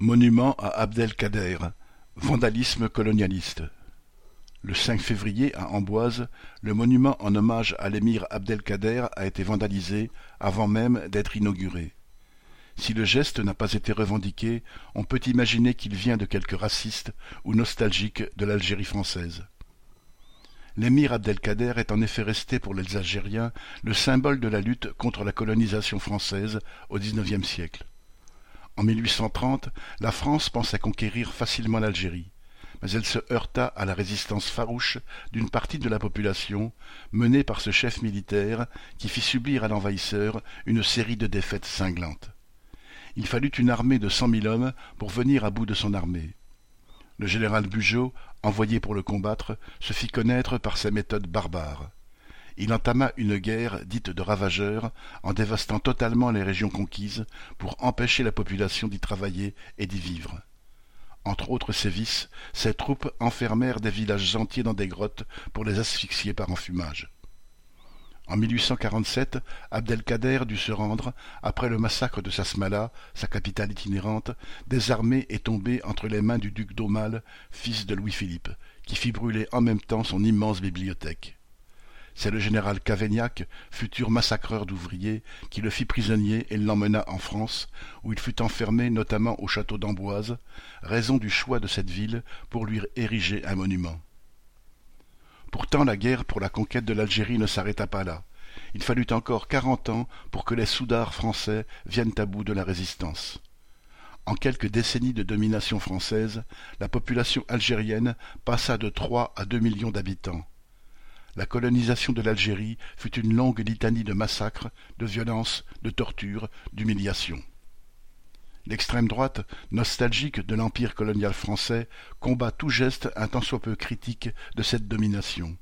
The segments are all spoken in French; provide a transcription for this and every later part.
Monument à Abdelkader, vandalisme colonialiste. Le 5 février, à Amboise, le monument en hommage à l'émir Abdelkader a été vandalisé avant même d'être inauguré. Si le geste n'a pas été revendiqué, on peut imaginer qu'il vient de quelques racistes ou nostalgiques de l'Algérie française. L'émir Abdelkader est en effet resté pour les Algériens le symbole de la lutte contre la colonisation française au XIXe siècle. En 1830, la France pensa conquérir facilement l'Algérie, mais elle se heurta à la résistance farouche d'une partie de la population, menée par ce chef militaire qui fit subir à l'envahisseur une série de défaites cinglantes. Il fallut une armée de cent mille hommes pour venir à bout de son armée. Le général Bugeaud, envoyé pour le combattre, se fit connaître par ses méthodes barbares il entama une guerre dite de ravageurs en dévastant totalement les régions conquises pour empêcher la population d'y travailler et d'y vivre. Entre autres sévices, ses troupes enfermèrent des villages entiers dans des grottes pour les asphyxier par enfumage. En 1847, Abdelkader dut se rendre, après le massacre de Sasmala, sa capitale itinérante, désarmé et tombé entre les mains du duc d'Aumale, fils de Louis-Philippe, qui fit brûler en même temps son immense bibliothèque. C'est le général Cavaignac, futur massacreur d'ouvriers, qui le fit prisonnier et l'emmena en France, où il fut enfermé notamment au château d'Amboise, raison du choix de cette ville pour lui ériger un monument. Pourtant la guerre pour la conquête de l'Algérie ne s'arrêta pas là. Il fallut encore quarante ans pour que les soudards français viennent à bout de la résistance. En quelques décennies de domination française, la population algérienne passa de trois à deux millions d'habitants la colonisation de l'Algérie fut une longue litanie de massacres, de violences, de tortures, d'humiliations. L'extrême droite, nostalgique de l'empire colonial français, combat tout geste un tant soit peu critique de cette domination.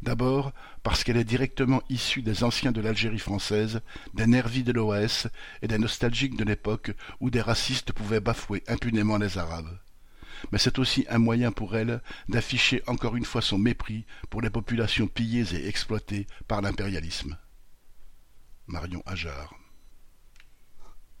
D'abord parce qu'elle est directement issue des anciens de l'Algérie française, des nervis de l'OAS et des nostalgiques de l'époque où des racistes pouvaient bafouer impunément les Arabes mais c'est aussi un moyen pour elle d'afficher encore une fois son mépris pour les populations pillées et exploitées par l'impérialisme. Marion Ajar